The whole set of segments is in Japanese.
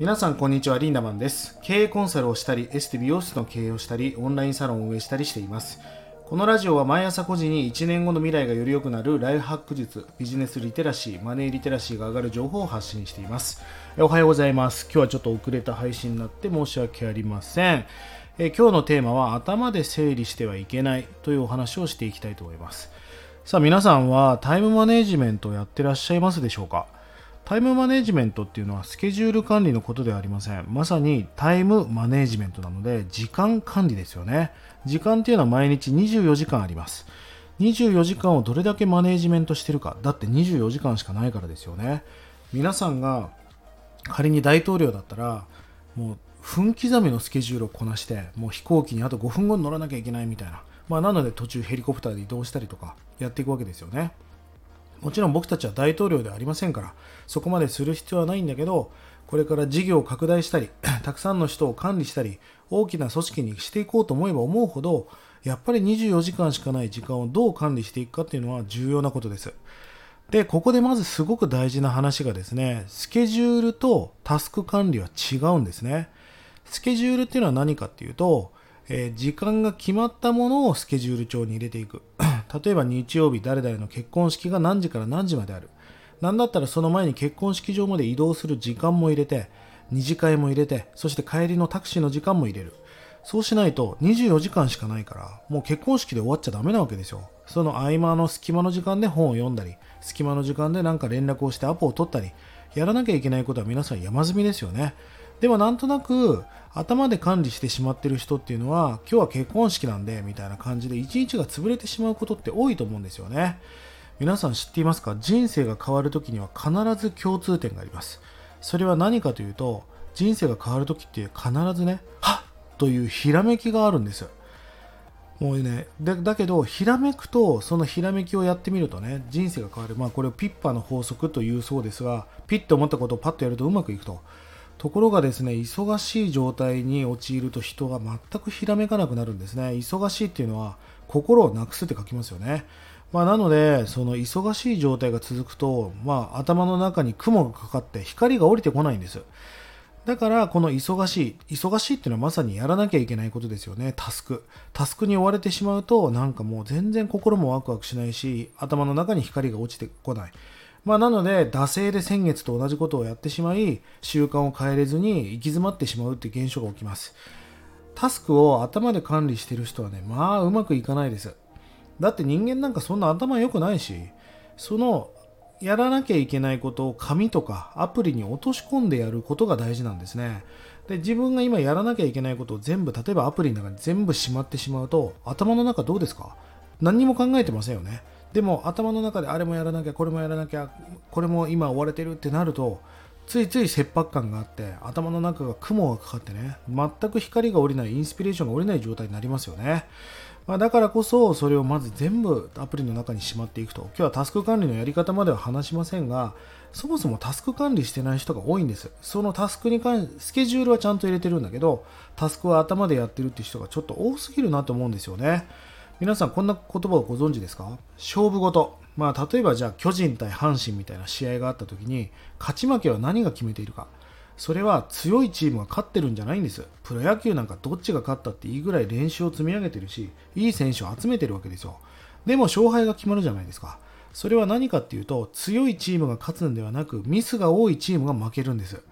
皆さんこんにちはリンダマンです。経営コンサルをしたりエステ美容室の経営をしたりオンラインサロンを運営したりしています。このラジオは毎朝5時に1年後の未来がより良くなるライフハック術ビジネスリテラシーマネーリテラシーが上がる情報を発信しています。おはようございます。今日はちょっと遅れた配信になって申し訳ありません。え今日のテーマは頭で整理してはいけないというお話をしていきたいと思います。さあ皆さんはタイムマネジメントをやってらっしゃいますでしょうか？タイムマネジメントっていうのはスケジュール管理のことではありません。まさにタイムマネジメントなので時間管理ですよね。時間っていうのは毎日24時間あります。24時間をどれだけマネジメントしてるか。だって24時間しかないからですよね。皆さんが仮に大統領だったらもう分刻みのスケジュールをこなしてもう飛行機にあと5分後に乗らなきゃいけないみたいな。まあなので途中ヘリコプターで移動したりとかやっていくわけですよね。もちろん僕たちは大統領ではありませんから、そこまでする必要はないんだけど、これから事業を拡大したり、たくさんの人を管理したり、大きな組織にしていこうと思えば思うほど、やっぱり24時間しかない時間をどう管理していくかっていうのは重要なことです。で、ここでまずすごく大事な話がですね、スケジュールとタスク管理は違うんですね。スケジュールっていうのは何かっていうと、えー、時間が決まったものをスケジュール帳に入れていく。例えば日曜日誰々の結婚式が何時から何時まである。なんだったらその前に結婚式場まで移動する時間も入れて、二次会も入れて、そして帰りのタクシーの時間も入れる。そうしないと24時間しかないから、もう結婚式で終わっちゃダメなわけですよ。その合間の隙間の時間で本を読んだり、隙間の時間でなんか連絡をしてアポを取ったり、やらなきゃいけないことは皆さん山積みですよね。でもなんとなく頭で管理してしまってる人っていうのは今日は結婚式なんでみたいな感じで一日が潰れてしまうことって多いと思うんですよね。皆さん知っていますか？人生が変わる時には必ず共通点があります。それは何かというと人生が変わる時って必ずねはっ！というひらめきがあるんですもうねだだけどひらめくとそのひらめきをやってみるとね人生が変わる。まあこれをピッパの法則というそうですがピッと思ったことをパッとやるとうまくいくと。ところがですね、忙しい状態に陥ると人が全くひらめかなくなるんですね。忙しいっていうのは心をなくすって書きますよね。まあ、なので、その忙しい状態が続くと、まあ、頭の中に雲がかかって光が降りてこないんです。だから、この忙しい、忙しいっていうのはまさにやらなきゃいけないことですよね、タスク。タスクに追われてしまうと、なんかもう全然心もワクワクしないし、頭の中に光が落ちてこない。まあ、なので、惰性で先月と同じことをやってしまい、習慣を変えれずに行き詰まってしまうって現象が起きます。タスクを頭で管理してる人はね、まあうまくいかないです。だって人間なんかそんな頭良くないし、そのやらなきゃいけないことを紙とかアプリに落とし込んでやることが大事なんですね。で自分が今やらなきゃいけないことを全部、例えばアプリの中に全部しまってしまうと、頭の中どうですか？何にも考えてませんよね。でも頭の中であれもやらなきゃこれもやらなきゃこれも今追われてるってなるとついつい切迫感があって頭の中が雲がかかってね全く光が下りないインスピレーションが下りない状態になりますよね、まあ、だからこそそれをまず全部アプリの中にしまっていくと。今日はタスク管理のやり方までは話しませんがそもそもタスク管理してない人が多いんです。そのタスクに関しスケジュールはちゃんと入れてるんだけどタスクは頭でやってるって人がちょっと多すぎるなと思うんですよね。皆さんこんな言葉をご存知ですか？勝負事。まあ例えばじゃあ巨人対阪神みたいな試合があった時に勝ち負けは何が決めているか。それは強いチームが勝ってるんじゃないんです。プロ野球なんかどっちが勝ったっていいぐらい練習を積み上げてるし、いい選手を集めてるわけですよ。でも勝敗が決まるじゃないですか。それは何かっていうと、強いチームが勝つんではなく、ミスが多いチームが負けるんです。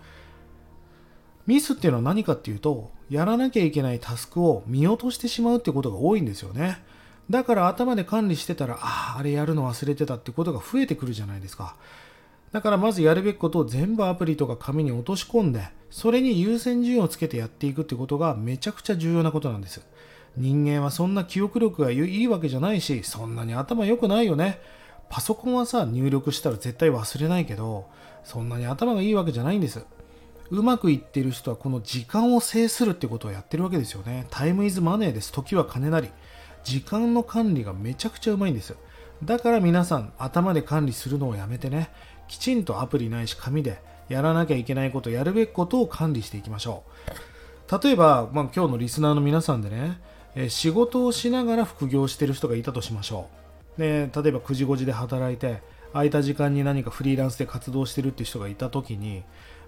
ミスっていうのは何かっていうと、やらなきゃいけないタスクを見落としてしまうってことが多いんですよね。だから頭で管理してたら、ああ、あれやるの忘れてたってことが増えてくるじゃないですか。だからまずやるべきことを全部アプリとか紙に落とし込んで、それに優先順位をつけてやっていくってことがめちゃくちゃ重要なことなんです。人間はそんな記憶力がいいわけじゃないし、そんなに頭良くないよね。パソコンはさ、入力したら絶対忘れないけど、そんなに頭がいいわけじゃないんです。うまくいってる人はこの時間を制するってことをやってるわけですよね。タイムイズマネーです。時は金なり。時間の管理がめちゃくちゃうまいんですだから皆さん頭で管理するのをやめてね。きちんとアプリないし紙でやらなきゃいけないことやるべきことを管理していきましょう。例えば、まあ、今日のリスナーの皆さんでね、え仕事をしながら副業してる人がいたとしましょう。で例えば9時5時で働いて空いた時間に何かフリーランスで活動してるって人がいた時に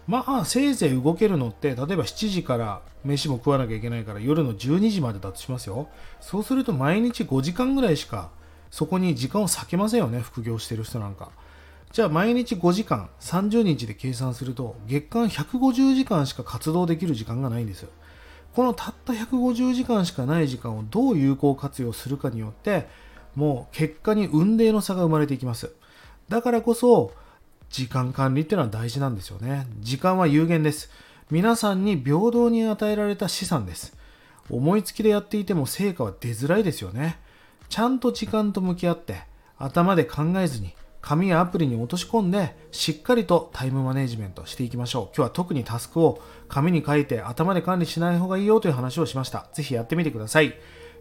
まあせいぜい動けるのって例えば7時から飯も食わなきゃいけないから夜の12時までだとしますよ。そうすると毎日5時間ぐらいしかそこに時間を割けませんよね副業してる人なんか。じゃあ毎日5時間30日で計算すると月間150時間しか活動できる時間がないんですよ。このたった150時間しかない時間をどう有効活用するかによってもう結果に運命の差が生まれていきます。だからこそ時間管理っていうのは大事なんですよね。時間は有限です。皆さんに平等に与えられた資産です。思いつきでやっていても成果は出づらいですよね。ちゃんと時間と向き合って頭で考えずに紙やアプリに落とし込んでしっかりとタイムマネジメントしていきましょう。今日は特にタスクを紙に書いて頭で管理しない方がいいよという話をしました。ぜひやってみてください。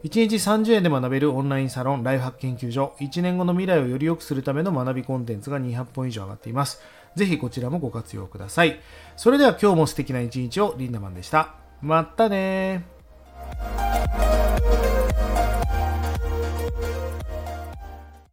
1日30円で学べるオンラインサロンライフハック研究所。1年後の未来をより良くするための学びコンテンツが200本以上上がっています。ぜひこちらもご活用ください。それでは今日も素敵な一日をリンダマンでした。またね